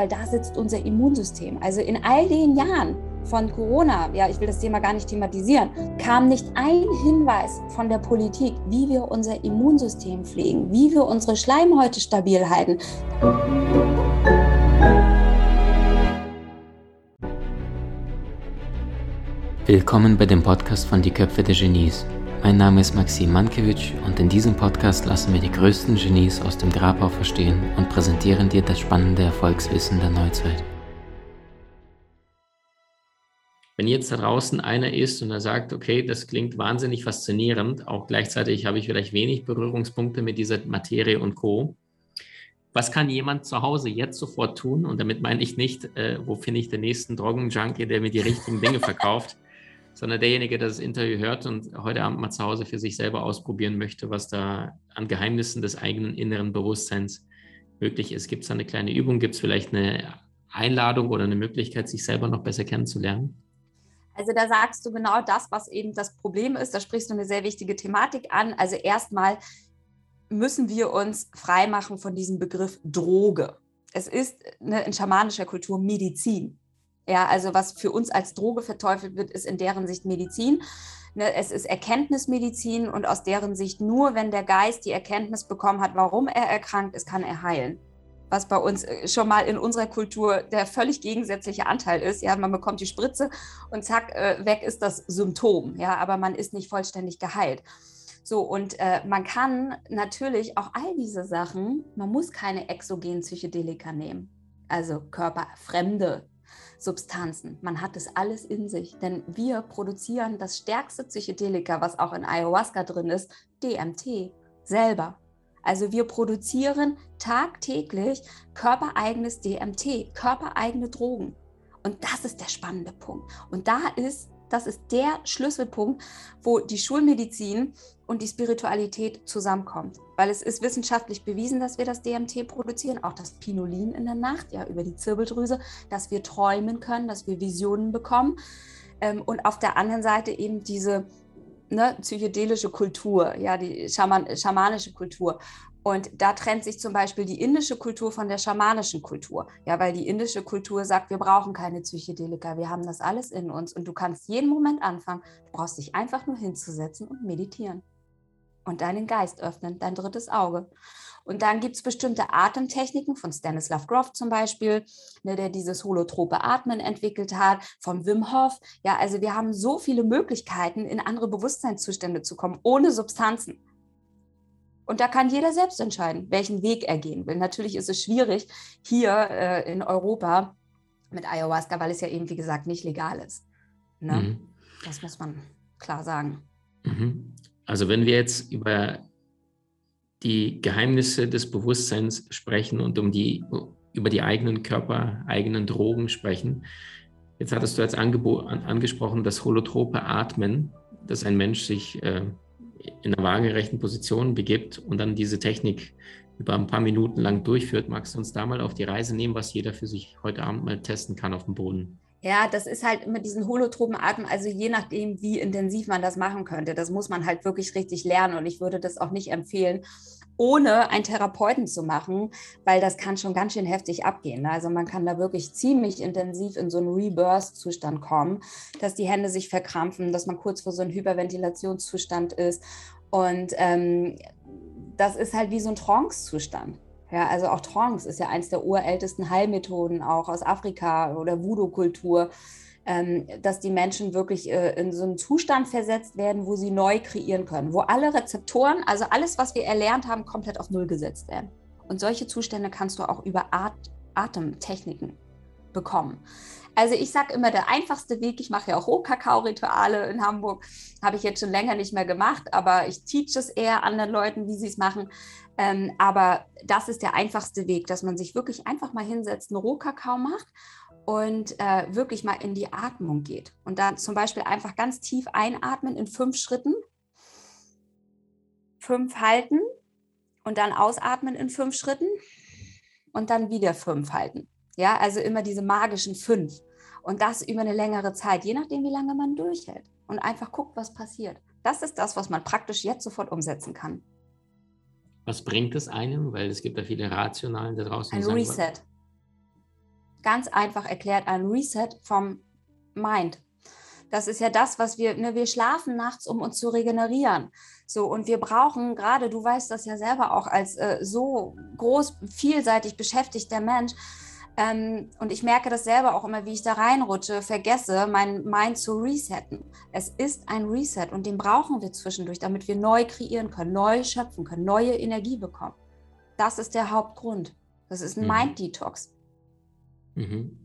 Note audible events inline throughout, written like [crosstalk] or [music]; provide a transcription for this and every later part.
weil da sitzt unser Immunsystem. Also in all den Jahren von Corona, ja, ich will das Thema gar nicht thematisieren, kam nicht ein Hinweis von der Politik, wie wir unser Immunsystem pflegen, wie wir unsere Schleimhäute stabil halten. Willkommen bei dem Podcast von Die Köpfe der Genies. Mein Name ist Maxim Mankewitsch und in diesem Podcast lassen wir die größten Genies aus dem Grabau verstehen und präsentieren dir das spannende Erfolgswissen der Neuzeit. Wenn jetzt da draußen einer ist und er sagt, okay, das klingt wahnsinnig faszinierend, auch gleichzeitig habe ich vielleicht wenig Berührungspunkte mit dieser Materie und Co. Was kann jemand zu Hause jetzt sofort tun? Und damit meine ich nicht, äh, wo finde ich den nächsten Drogenjunkie, der mir die richtigen Dinge verkauft, sondern derjenige, der das Interview hört und heute Abend mal zu Hause für sich selber ausprobieren möchte, was da an Geheimnissen des eigenen inneren Bewusstseins möglich ist. Gibt es da eine kleine Übung? Gibt es vielleicht eine Einladung oder eine Möglichkeit, sich selber noch besser kennenzulernen? Also da sagst du genau das, was eben das Problem ist. Da sprichst du eine sehr wichtige Thematik an. Also erstmal müssen wir uns freimachen von diesem Begriff Droge. Es ist eine, in schamanischer Kultur Medizin. Ja, also was für uns als Droge verteufelt wird, ist in deren Sicht Medizin. Ne, es ist Erkenntnismedizin und aus deren Sicht nur, wenn der Geist die Erkenntnis bekommen hat, warum er erkrankt ist, kann er heilen. Was bei uns äh, schon mal in unserer Kultur der völlig gegensätzliche Anteil ist. Ja, man bekommt die Spritze und zack, äh, weg ist das Symptom. Ja, aber man ist nicht vollständig geheilt. So, und äh, man kann natürlich auch all diese Sachen, man muss keine exogenen Psychedelika nehmen, also körperfremde Substanzen. Man hat es alles in sich, denn wir produzieren das stärkste Psychedelika, was auch in Ayahuasca drin ist, DMT, selber. Also wir produzieren tagtäglich körpereigenes DMT, körpereigene Drogen. Und das ist der spannende Punkt. Und da ist das ist der Schlüsselpunkt, wo die Schulmedizin und die Spiritualität zusammenkommt. Weil es ist wissenschaftlich bewiesen, dass wir das DMT produzieren, auch das Pinolin in der Nacht, ja, über die Zirbeldrüse, dass wir träumen können, dass wir Visionen bekommen. Ähm, und auf der anderen Seite eben diese ne, psychedelische Kultur, ja, die Schaman schamanische Kultur. Und da trennt sich zum Beispiel die indische Kultur von der schamanischen Kultur. Ja, weil die indische Kultur sagt, wir brauchen keine Psychedelika, wir haben das alles in uns und du kannst jeden Moment anfangen. Du brauchst dich einfach nur hinzusetzen und meditieren und deinen Geist öffnen, dein drittes Auge. Und dann gibt es bestimmte Atemtechniken von Stanislav Grof zum Beispiel, ne, der dieses holotrope Atmen entwickelt hat, von Wim Hof. Ja, also wir haben so viele Möglichkeiten, in andere Bewusstseinszustände zu kommen, ohne Substanzen. Und da kann jeder selbst entscheiden, welchen Weg er gehen will. Natürlich ist es schwierig hier äh, in Europa mit Ayahuasca, weil es ja eben, wie gesagt, nicht legal ist. Ne? Mhm. Das muss man klar sagen. Mhm. Also wenn wir jetzt über die Geheimnisse des Bewusstseins sprechen und um die, über die eigenen Körper, eigenen Drogen sprechen, jetzt hattest du als Angebot, an, angesprochen, das holotrope Atmen, dass ein Mensch sich äh, in einer waagerechten Position begibt und dann diese Technik über ein paar Minuten lang durchführt. Magst du uns da mal auf die Reise nehmen, was jeder für sich heute Abend mal testen kann auf dem Boden? Ja, das ist halt mit diesen holotropen Atmen, also je nachdem, wie intensiv man das machen könnte. Das muss man halt wirklich richtig lernen und ich würde das auch nicht empfehlen, ohne einen Therapeuten zu machen, weil das kann schon ganz schön heftig abgehen. Also man kann da wirklich ziemlich intensiv in so einen Rebirth-Zustand kommen, dass die Hände sich verkrampfen, dass man kurz vor so einem Hyperventilationszustand ist und ähm, das ist halt wie so ein Trance-Zustand. Ja, also auch Trance ist ja eins der urältesten Heilmethoden auch aus Afrika oder Voodoo-Kultur, dass die Menschen wirklich äh, in so einen Zustand versetzt werden, wo sie neu kreieren können, wo alle Rezeptoren, also alles, was wir erlernt haben, komplett auf Null gesetzt werden. Und solche Zustände kannst du auch über At Atemtechniken bekommen. Also ich sage immer, der einfachste Weg, ich mache ja auch Rohkakao-Rituale in Hamburg, habe ich jetzt schon länger nicht mehr gemacht, aber ich teach es eher anderen Leuten, wie sie es machen. Ähm, aber das ist der einfachste Weg, dass man sich wirklich einfach mal hinsetzt, einen Rohkakao macht und äh, wirklich mal in die Atmung geht. Und dann zum Beispiel einfach ganz tief einatmen in fünf Schritten, fünf halten und dann ausatmen in fünf Schritten und dann wieder fünf halten. Ja, also immer diese magischen fünf. Und das über eine längere Zeit, je nachdem, wie lange man durchhält. Und einfach guckt, was passiert. Das ist das, was man praktisch jetzt sofort umsetzen kann. Was bringt es einem? Weil es gibt ja viele Rationalen da draußen. Ein sagen, Reset. Ganz einfach erklärt ein Reset vom Mind. Das ist ja das, was wir, ne, wir schlafen nachts, um uns zu regenerieren. So, und wir brauchen gerade, du weißt das ja selber auch als äh, so groß, vielseitig beschäftigter Mensch, ähm, und ich merke das selber auch immer, wie ich da reinrutsche, vergesse, mein Mind zu resetten. Es ist ein Reset und den brauchen wir zwischendurch, damit wir neu kreieren können, neu schöpfen können, neue Energie bekommen. Das ist der Hauptgrund. Das ist ein mhm. Mind-Detox. Mhm.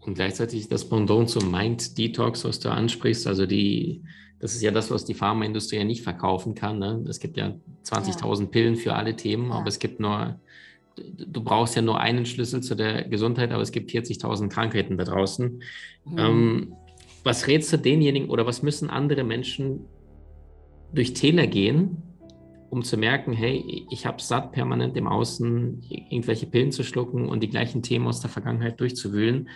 Und gleichzeitig das Pendant zum Mind Detox, was du ansprichst, also die, das ist ja das, was die Pharmaindustrie ja nicht verkaufen kann. Ne? Es gibt ja 20.000 ja. Pillen für alle Themen, ja. aber es gibt nur, du brauchst ja nur einen Schlüssel zu der Gesundheit, aber es gibt 40.000 Krankheiten da draußen. Mhm. Ähm, was rätst du denjenigen oder was müssen andere Menschen durch Täler gehen, um zu merken, hey, ich habe satt, permanent im Außen irgendwelche Pillen zu schlucken und die gleichen Themen aus der Vergangenheit durchzuwühlen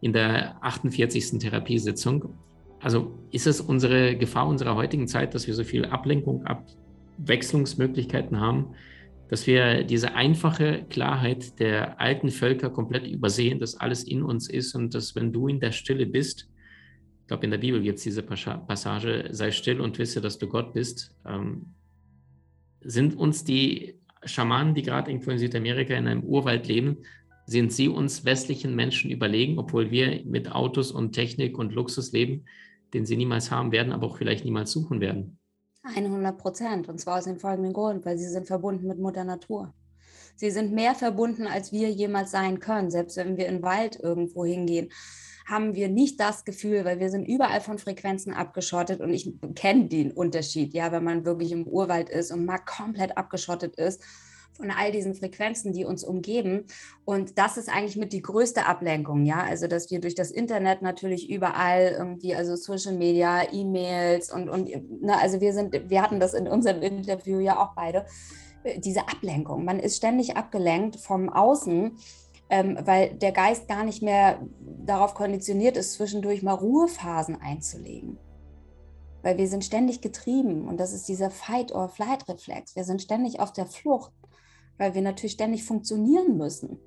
in der 48. Therapiesitzung. Also ist es unsere Gefahr unserer heutigen Zeit, dass wir so viel Ablenkung, Abwechslungsmöglichkeiten haben, dass wir diese einfache Klarheit der alten Völker komplett übersehen, dass alles in uns ist und dass wenn du in der Stille bist, ich glaube in der Bibel gibt es diese Passage, sei still und wisse, dass du Gott bist, ähm, sind uns die Schamanen, die gerade irgendwo in Südamerika in einem Urwald leben, sind sie uns westlichen Menschen überlegen, obwohl wir mit Autos und Technik und Luxus leben, den sie niemals haben werden, aber auch vielleicht niemals suchen werden? 100 Prozent. Und zwar aus dem folgenden Grund, weil sie sind verbunden mit Mutter Natur. Sie sind mehr verbunden, als wir jemals sein können. Selbst wenn wir in den Wald irgendwo hingehen, haben wir nicht das Gefühl, weil wir sind überall von Frequenzen abgeschottet und ich kenne den Unterschied, ja, wenn man wirklich im Urwald ist und mal komplett abgeschottet ist von all diesen Frequenzen, die uns umgeben. Und das ist eigentlich mit die größte Ablenkung, ja. Also, dass wir durch das Internet natürlich überall irgendwie, also Social Media, E-Mails und, und ne, also wir sind, wir hatten das in unserem Interview ja auch beide, äh, diese Ablenkung. Man ist ständig abgelenkt vom Außen ähm, weil der Geist gar nicht mehr darauf konditioniert ist, zwischendurch mal Ruhephasen einzulegen. Weil wir sind ständig getrieben und das ist dieser Fight-or-Flight-Reflex. Wir sind ständig auf der Flucht, weil wir natürlich ständig funktionieren müssen.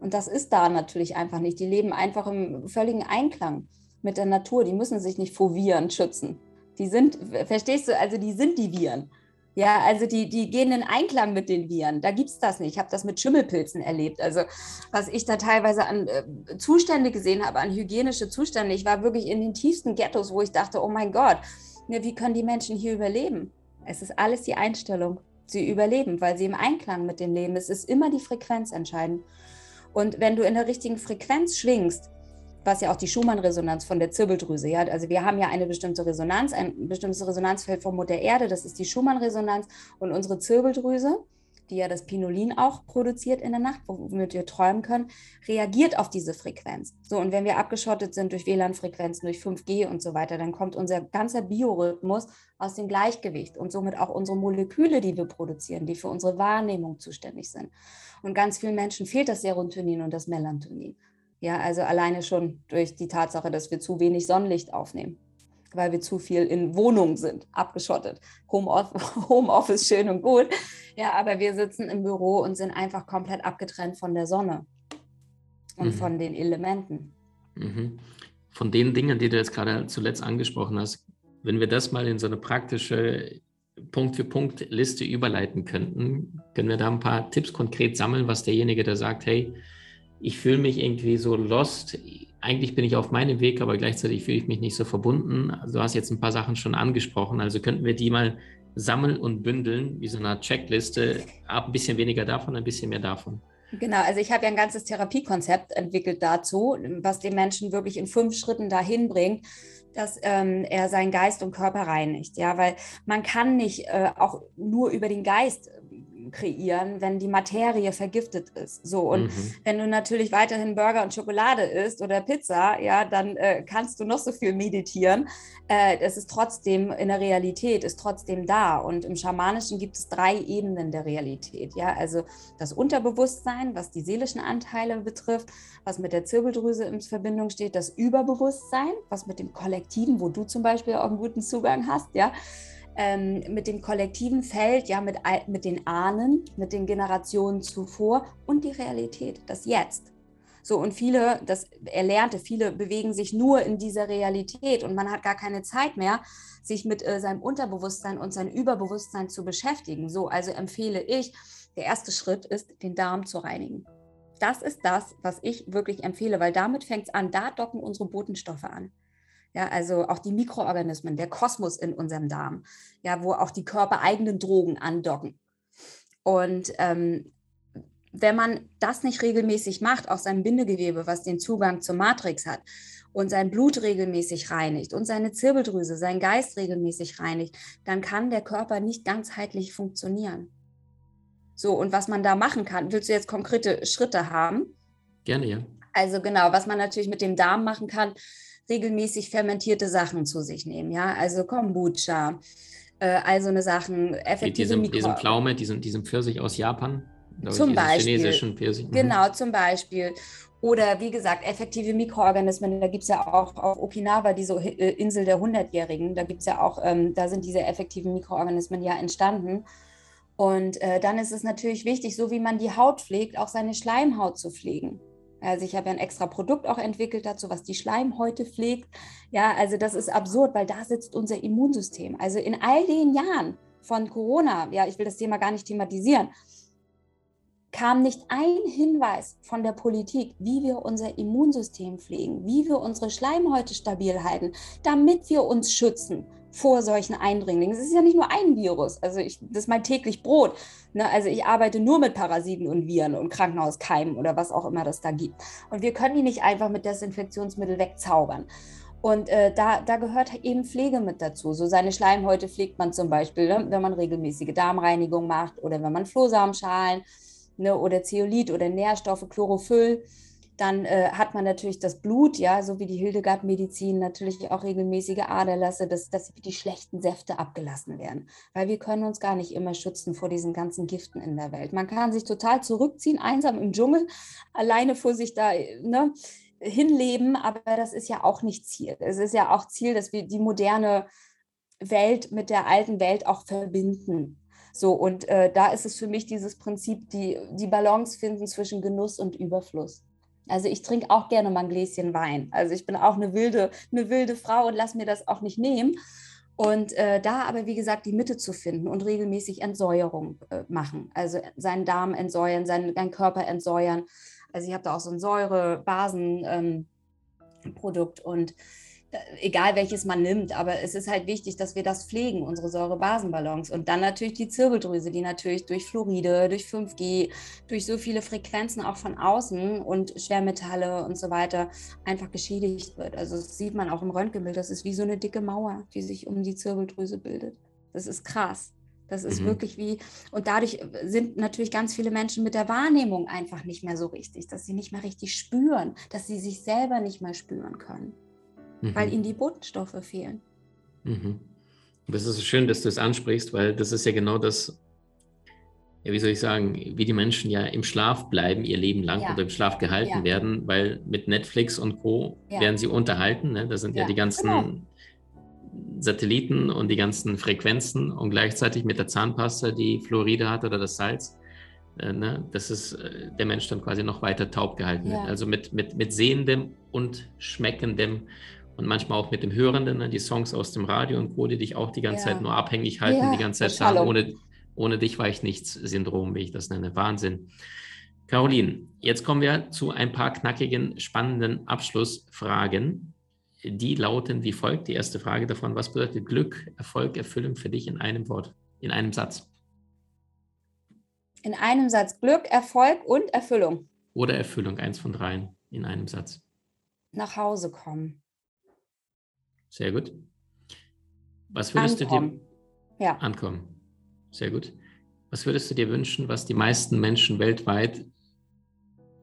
Und das ist da natürlich einfach nicht. Die leben einfach im völligen Einklang mit der Natur. Die müssen sich nicht vor Viren schützen. Die sind, verstehst du, also die sind die Viren. Ja, also die, die gehen in Einklang mit den Viren. Da gibt es das nicht. Ich habe das mit Schimmelpilzen erlebt. Also was ich da teilweise an äh, Zustände gesehen habe, an hygienische Zustände. Ich war wirklich in den tiefsten Ghettos, wo ich dachte, oh mein Gott, ja, wie können die Menschen hier überleben? Es ist alles die Einstellung. Sie überleben, weil sie im Einklang mit dem leben. Es ist immer die Frequenz entscheidend. Und wenn du in der richtigen Frequenz schwingst, was ja auch die Schumann-Resonanz von der Zirbeldrüse. Ja? Also wir haben ja eine bestimmte Resonanz, ein bestimmtes Resonanzfeld vom Mutter Erde, das ist die Schumann-Resonanz und unsere Zirbeldrüse, die ja das Pinolin auch produziert in der Nacht, womit wir träumen können, reagiert auf diese Frequenz. So, und wenn wir abgeschottet sind durch WLAN-Frequenzen, durch 5G und so weiter, dann kommt unser ganzer Biorhythmus aus dem Gleichgewicht und somit auch unsere Moleküle, die wir produzieren, die für unsere Wahrnehmung zuständig sind. Und ganz vielen Menschen fehlt das Serotonin und das Melatonin. Ja, also alleine schon durch die Tatsache, dass wir zu wenig Sonnenlicht aufnehmen, weil wir zu viel in Wohnungen sind, abgeschottet. [laughs] Homeoffice schön und gut. Ja, aber wir sitzen im Büro und sind einfach komplett abgetrennt von der Sonne und mhm. von den Elementen. Mhm. Von den Dingen, die du jetzt gerade zuletzt angesprochen hast, wenn wir das mal in so eine praktische Punkt-für-Punkt-Liste überleiten könnten, können wir da ein paar Tipps konkret sammeln, was derjenige, der sagt, hey, ich fühle mich irgendwie so lost. Eigentlich bin ich auf meinem Weg, aber gleichzeitig fühle ich mich nicht so verbunden. Also du hast jetzt ein paar Sachen schon angesprochen. Also könnten wir die mal sammeln und bündeln, wie so eine Checkliste. Ein bisschen weniger davon, ein bisschen mehr davon. Genau, also ich habe ja ein ganzes Therapiekonzept entwickelt dazu, was den Menschen wirklich in fünf Schritten dahin bringt, dass ähm, er seinen Geist und Körper reinigt. Ja, weil man kann nicht äh, auch nur über den Geist kreieren, wenn die Materie vergiftet ist. So und mhm. wenn du natürlich weiterhin Burger und Schokolade isst oder Pizza, ja, dann äh, kannst du noch so viel meditieren. Äh, es ist trotzdem in der Realität ist trotzdem da und im Schamanischen gibt es drei Ebenen der Realität. Ja, also das Unterbewusstsein, was die seelischen Anteile betrifft, was mit der Zirbeldrüse in Verbindung steht, das Überbewusstsein, was mit dem Kollektiven, wo du zum Beispiel auch einen guten Zugang hast, ja ähm, mit dem kollektiven Feld, ja, mit, mit den Ahnen, mit den Generationen zuvor und die Realität, das Jetzt. So, und viele, das Erlernte, viele bewegen sich nur in dieser Realität und man hat gar keine Zeit mehr, sich mit äh, seinem Unterbewusstsein und seinem Überbewusstsein zu beschäftigen. So, also empfehle ich, der erste Schritt ist, den Darm zu reinigen. Das ist das, was ich wirklich empfehle, weil damit fängt es an, da docken unsere Botenstoffe an. Ja, also auch die Mikroorganismen, der Kosmos in unserem Darm, ja, wo auch die körpereigenen Drogen andocken. Und ähm, wenn man das nicht regelmäßig macht, auch sein Bindegewebe, was den Zugang zur Matrix hat, und sein Blut regelmäßig reinigt und seine Zirbeldrüse, sein Geist regelmäßig reinigt, dann kann der Körper nicht ganzheitlich funktionieren. So, und was man da machen kann, willst du jetzt konkrete Schritte haben? Gerne, ja. Also genau, was man natürlich mit dem Darm machen kann, regelmäßig fermentierte Sachen zu sich nehmen, ja, also Kombucha, äh, all so eine Sachen, effektive diesem, diesem Pflaume, diesem, diesem Pfirsich aus Japan, zum Beispiel. Chinesischen Pfirsich. Mhm. Genau, zum Beispiel. Oder wie gesagt, effektive Mikroorganismen, da gibt es ja auch auf Okinawa, diese äh, Insel der Hundertjährigen, da gibt es ja auch, ähm, da sind diese effektiven Mikroorganismen ja entstanden. Und äh, dann ist es natürlich wichtig, so wie man die Haut pflegt, auch seine Schleimhaut zu pflegen. Also ich habe ja ein extra Produkt auch entwickelt dazu, was die Schleimhäute pflegt. Ja, also das ist absurd, weil da sitzt unser Immunsystem. Also in all den Jahren von Corona, ja, ich will das Thema gar nicht thematisieren, kam nicht ein Hinweis von der Politik, wie wir unser Immunsystem pflegen, wie wir unsere Schleimhäute stabil halten, damit wir uns schützen vor solchen Eindringlingen. Es ist ja nicht nur ein Virus, also ich, das ist mein täglich Brot. Ne? Also ich arbeite nur mit Parasiten und Viren und Krankenhauskeimen oder was auch immer das da gibt. Und wir können die nicht einfach mit Desinfektionsmittel wegzaubern. Und äh, da, da gehört eben Pflege mit dazu. So seine Schleimhäute pflegt man zum Beispiel, ne? wenn man regelmäßige Darmreinigung macht oder wenn man Flohsamenschalen ne, oder Zeolit oder Nährstoffe, Chlorophyll, dann äh, hat man natürlich das Blut, ja, so wie die Hildegard-Medizin, natürlich auch regelmäßige Aderlasse, dass, dass die schlechten Säfte abgelassen werden. Weil wir können uns gar nicht immer schützen vor diesen ganzen Giften in der Welt. Man kann sich total zurückziehen, einsam im Dschungel, alleine vor sich da ne, hinleben, aber das ist ja auch nicht Ziel. Es ist ja auch Ziel, dass wir die moderne Welt mit der alten Welt auch verbinden. So, und äh, da ist es für mich dieses Prinzip, die, die Balance finden zwischen Genuss und Überfluss. Also ich trinke auch gerne mal ein Gläschen Wein. Also ich bin auch eine wilde, eine wilde Frau und lasse mir das auch nicht nehmen. Und äh, da aber, wie gesagt, die Mitte zu finden und regelmäßig Entsäuerung äh, machen. Also seinen Darm entsäuern, seinen, seinen Körper entsäuern. Also ich habe da auch so ein Säure-Basen-Produkt ähm, und egal welches man nimmt, aber es ist halt wichtig, dass wir das pflegen, unsere Säure-Basen-Balance. Und dann natürlich die Zirbeldrüse, die natürlich durch Fluoride, durch 5G, durch so viele Frequenzen auch von außen und Schwermetalle und so weiter einfach geschädigt wird. Also das sieht man auch im Röntgenbild, das ist wie so eine dicke Mauer, die sich um die Zirbeldrüse bildet. Das ist krass. Das ist mhm. wirklich wie, und dadurch sind natürlich ganz viele Menschen mit der Wahrnehmung einfach nicht mehr so richtig, dass sie nicht mehr richtig spüren, dass sie sich selber nicht mehr spüren können mhm. weil ihnen die Botenstoffe fehlen. Mhm. Das ist schön, dass du es ansprichst, weil das ist ja genau das, ja, wie soll ich sagen, wie die Menschen ja im Schlaf bleiben ihr Leben lang ja. oder im Schlaf gehalten ja. werden, weil mit Netflix und Co. Ja. werden sie unterhalten. Ne? Da sind ja, die ganzen genau. Satelliten und die ganzen Frequenzen und gleichzeitig mit der Zahnpasta, die Fluoride hat oder das Salz. Äh, ne? Das ist äh, der Mensch dann quasi noch weiter taub gehalten wird. Also mit, mit, mit sehendem und schmeckendem und manchmal auch mit dem Hörenden, ne, die Songs aus dem Radio und Co., die dich auch die ganze ja. Zeit nur abhängig halten, ja, die ganze Zeit sagen, ohne, ohne dich war ich nichts Syndrom, wie ich das nenne. Wahnsinn. Caroline, jetzt kommen wir zu ein paar knackigen, spannenden Abschlussfragen. Die lauten wie folgt. Die erste Frage davon, was bedeutet Glück, Erfolg, Erfüllung für dich in einem Wort, in einem Satz? In einem Satz Glück, Erfolg und Erfüllung. Oder Erfüllung, eins von dreien in einem Satz. Nach Hause kommen. Sehr gut. Was würdest ankommen. du dir ja. ankommen? Sehr gut. Was würdest du dir wünschen, was die meisten Menschen weltweit,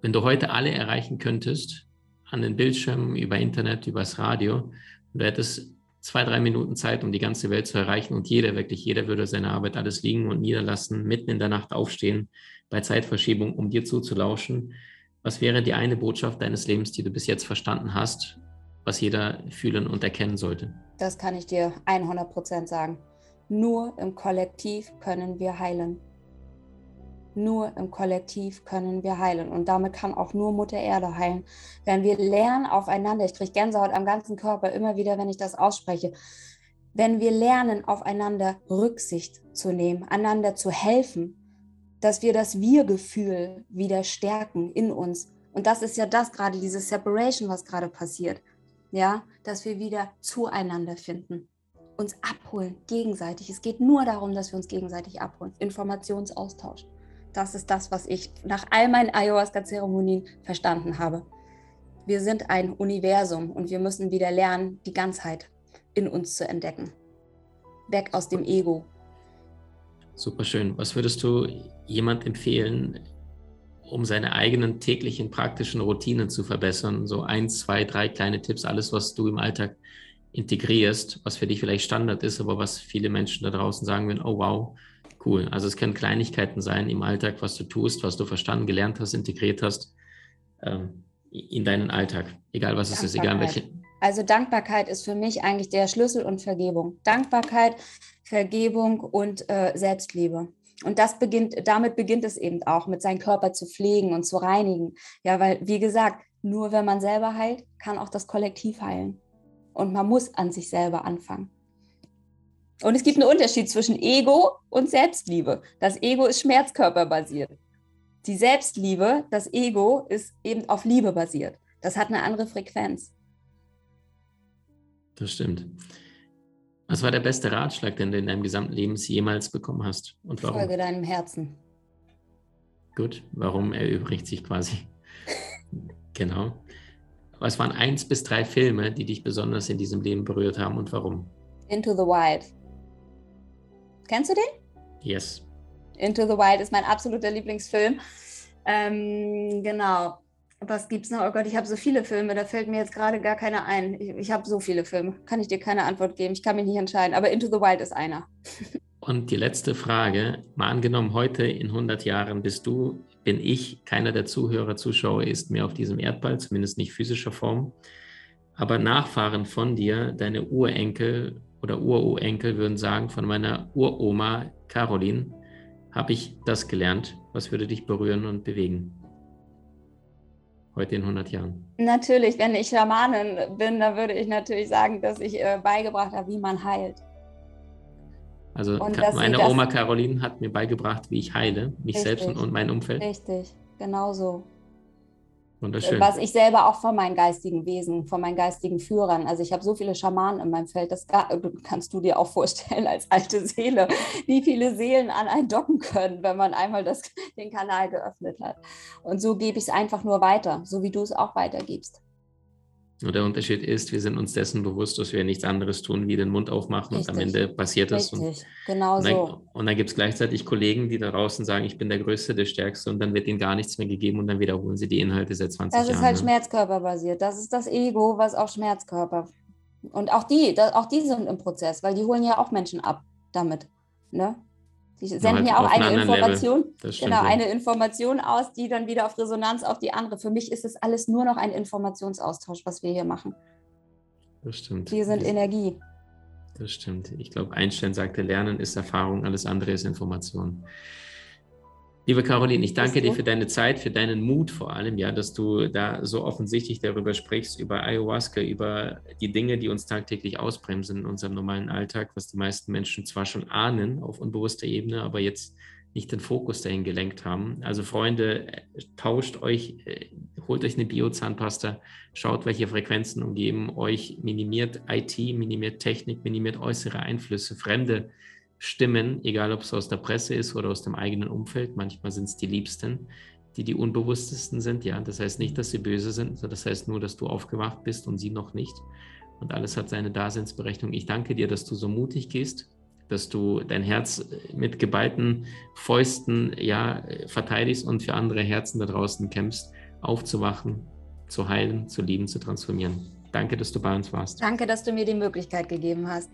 wenn du heute alle erreichen könntest, an den Bildschirmen, über Internet, übers Radio, und du hättest zwei, drei Minuten Zeit, um die ganze Welt zu erreichen und jeder, wirklich jeder würde seine Arbeit alles liegen und niederlassen, mitten in der Nacht aufstehen, bei Zeitverschiebung, um dir zuzulauschen. Was wäre die eine Botschaft deines Lebens, die du bis jetzt verstanden hast was jeder fühlen und erkennen sollte. Das kann ich dir 100 Prozent sagen. Nur im Kollektiv können wir heilen. Nur im Kollektiv können wir heilen. Und damit kann auch nur Mutter Erde heilen. Wenn wir lernen aufeinander, ich kriege Gänsehaut am ganzen Körper immer wieder, wenn ich das ausspreche, wenn wir lernen, aufeinander Rücksicht zu nehmen, einander zu helfen, dass wir das Wir-Gefühl wieder stärken in uns. Und das ist ja das gerade, diese Separation, was gerade passiert. Ja, dass wir wieder zueinander finden, uns abholen, gegenseitig. Es geht nur darum, dass wir uns gegenseitig abholen. Informationsaustausch. Das ist das, was ich nach all meinen Ayahuasca-Zeremonien verstanden habe. Wir sind ein Universum und wir müssen wieder lernen, die Ganzheit in uns zu entdecken. Weg aus dem Ego. Super schön. Was würdest du jemand empfehlen, um seine eigenen täglichen praktischen Routinen zu verbessern? So eins, zwei, drei kleine Tipps, alles, was du im Alltag integrierst, was für dich vielleicht Standard ist, aber was viele Menschen da draußen sagen würden, oh wow, cool. Also es können Kleinigkeiten sein im Alltag, was du tust, was du verstanden, gelernt hast, integriert hast ähm, in deinen Alltag, egal was es ist, egal welche, also Dankbarkeit ist für mich eigentlich der Schlüssel und Vergebung. Dankbarkeit, Vergebung und äh, Selbstliebe. Und das beginnt, damit beginnt es eben auch, mit seinem Körper zu pflegen und zu reinigen. Ja, weil, wie gesagt, nur wenn man selber heilt, kann auch das Kollektiv heilen. Und man muss an sich selber anfangen. Und es gibt einen Unterschied zwischen Ego und Selbstliebe. Das Ego ist schmerzkörperbasiert. Die Selbstliebe, das Ego, ist eben auf Liebe basiert. Das hat eine andere Frequenz. Das stimmt. Was war der beste Ratschlag, den du in deinem gesamten Leben jemals bekommen hast? Und warum? Folge deinem Herzen. Gut, warum erübrigt sich quasi? [laughs] genau. Was waren eins bis drei Filme, die dich besonders in diesem Leben berührt haben und warum? Into the Wild. Kennst du den? Yes. Into the Wild ist mein absoluter Lieblingsfilm. Ähm, genau. Was gibt's noch? Oh Gott, ich habe so viele Filme, da fällt mir jetzt gerade gar keiner ein. Ich, ich habe so viele Filme. Kann ich dir keine Antwort geben. Ich kann mich nicht entscheiden. Aber Into the Wild ist einer. [laughs] Und die letzte Frage, mal angenommen, heute in 100 Jahren bist du, bin ich, keiner der Zuhörer, Zuschauer ist mehr auf diesem Erdball, zumindest nicht physischer Form. Aber Nachfahren von dir, deine Urenkel oder Ururenkel würden sagen, von meiner Uroma Caroline, habe ich das gelernt. Was würde dich berühren und bewegen? Heute in 100 Jahren? Natürlich, wenn ich Schamanin bin, dann würde ich natürlich sagen, dass ich äh, beigebracht habe, wie man heilt. Also meine Oma Caroline hat mir beigebracht, wie ich heile, mich richtig, selbst und, und mein Umfeld. Richtig, genau so. Wunderschön. Was ich selber auch von meinen geistigen Wesen, von meinen geistigen Führern, also ich habe so viele Schamanen in meinem Feld, das kannst du dir auch vorstellen als alte Seele, wie viele Seelen an einen docken können, wenn man einmal das, den Kanal geöffnet hat. Und so gebe ich es einfach nur weiter, so wie du es auch weitergibst. Nur der Unterschied ist, wir sind uns dessen bewusst, dass wir nichts anderes tun, wie den Mund aufmachen Richtig. und am Ende passiert es. Richtig, genau und dann, so. Und dann gibt es gleichzeitig Kollegen, die da draußen sagen, ich bin der Größte, der Stärkste und dann wird ihnen gar nichts mehr gegeben und dann wiederholen sie die Inhalte seit 20 Jahren. Das ist halt ne? schmerzkörperbasiert. Das ist das Ego, was auch Schmerzkörper. Und auch die, auch die sind im Prozess, weil die holen ja auch Menschen ab damit. Ne? Sie senden ja auch eine Information, genau, eine Information aus, die dann wieder auf Resonanz auf die andere. Für mich ist es alles nur noch ein Informationsaustausch, was wir hier machen. Das stimmt. Wir sind das, Energie. Das stimmt. Ich glaube, Einstein sagte, Lernen ist Erfahrung, alles andere ist Information. Liebe Caroline, ich danke dir für deine Zeit, für deinen Mut vor allem, ja, dass du da so offensichtlich darüber sprichst, über Ayahuasca, über die Dinge, die uns tagtäglich ausbremsen in unserem normalen Alltag, was die meisten Menschen zwar schon ahnen auf unbewusster Ebene, aber jetzt nicht den Fokus dahin gelenkt haben. Also Freunde, tauscht euch, äh, holt euch eine Biozahnpasta, schaut, welche Frequenzen umgeben euch, minimiert IT, minimiert Technik, minimiert äußere Einflüsse, fremde Stimmen, egal ob es aus der Presse ist oder aus dem eigenen Umfeld. Manchmal sind es die Liebsten, die die unbewusstesten sind. Ja, das heißt nicht, dass sie böse sind, das heißt nur, dass du aufgewacht bist und sie noch nicht. Und alles hat seine Daseinsberechnung. Ich danke dir, dass du so mutig gehst, dass du dein Herz mit geballten Fäusten ja verteidigst und für andere Herzen da draußen kämpfst, aufzuwachen, zu heilen, zu lieben, zu transformieren. Danke, dass du bei uns warst. Danke, dass du mir die Möglichkeit gegeben hast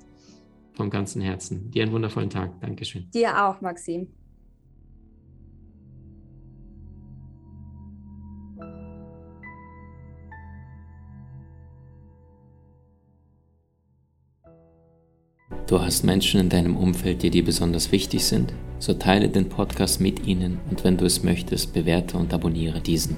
vom ganzen Herzen. Dir einen wundervollen Tag. Dankeschön. Dir auch, Maxim. Du hast Menschen in deinem Umfeld, die dir besonders wichtig sind? So teile den Podcast mit ihnen und wenn du es möchtest, bewerte und abonniere diesen.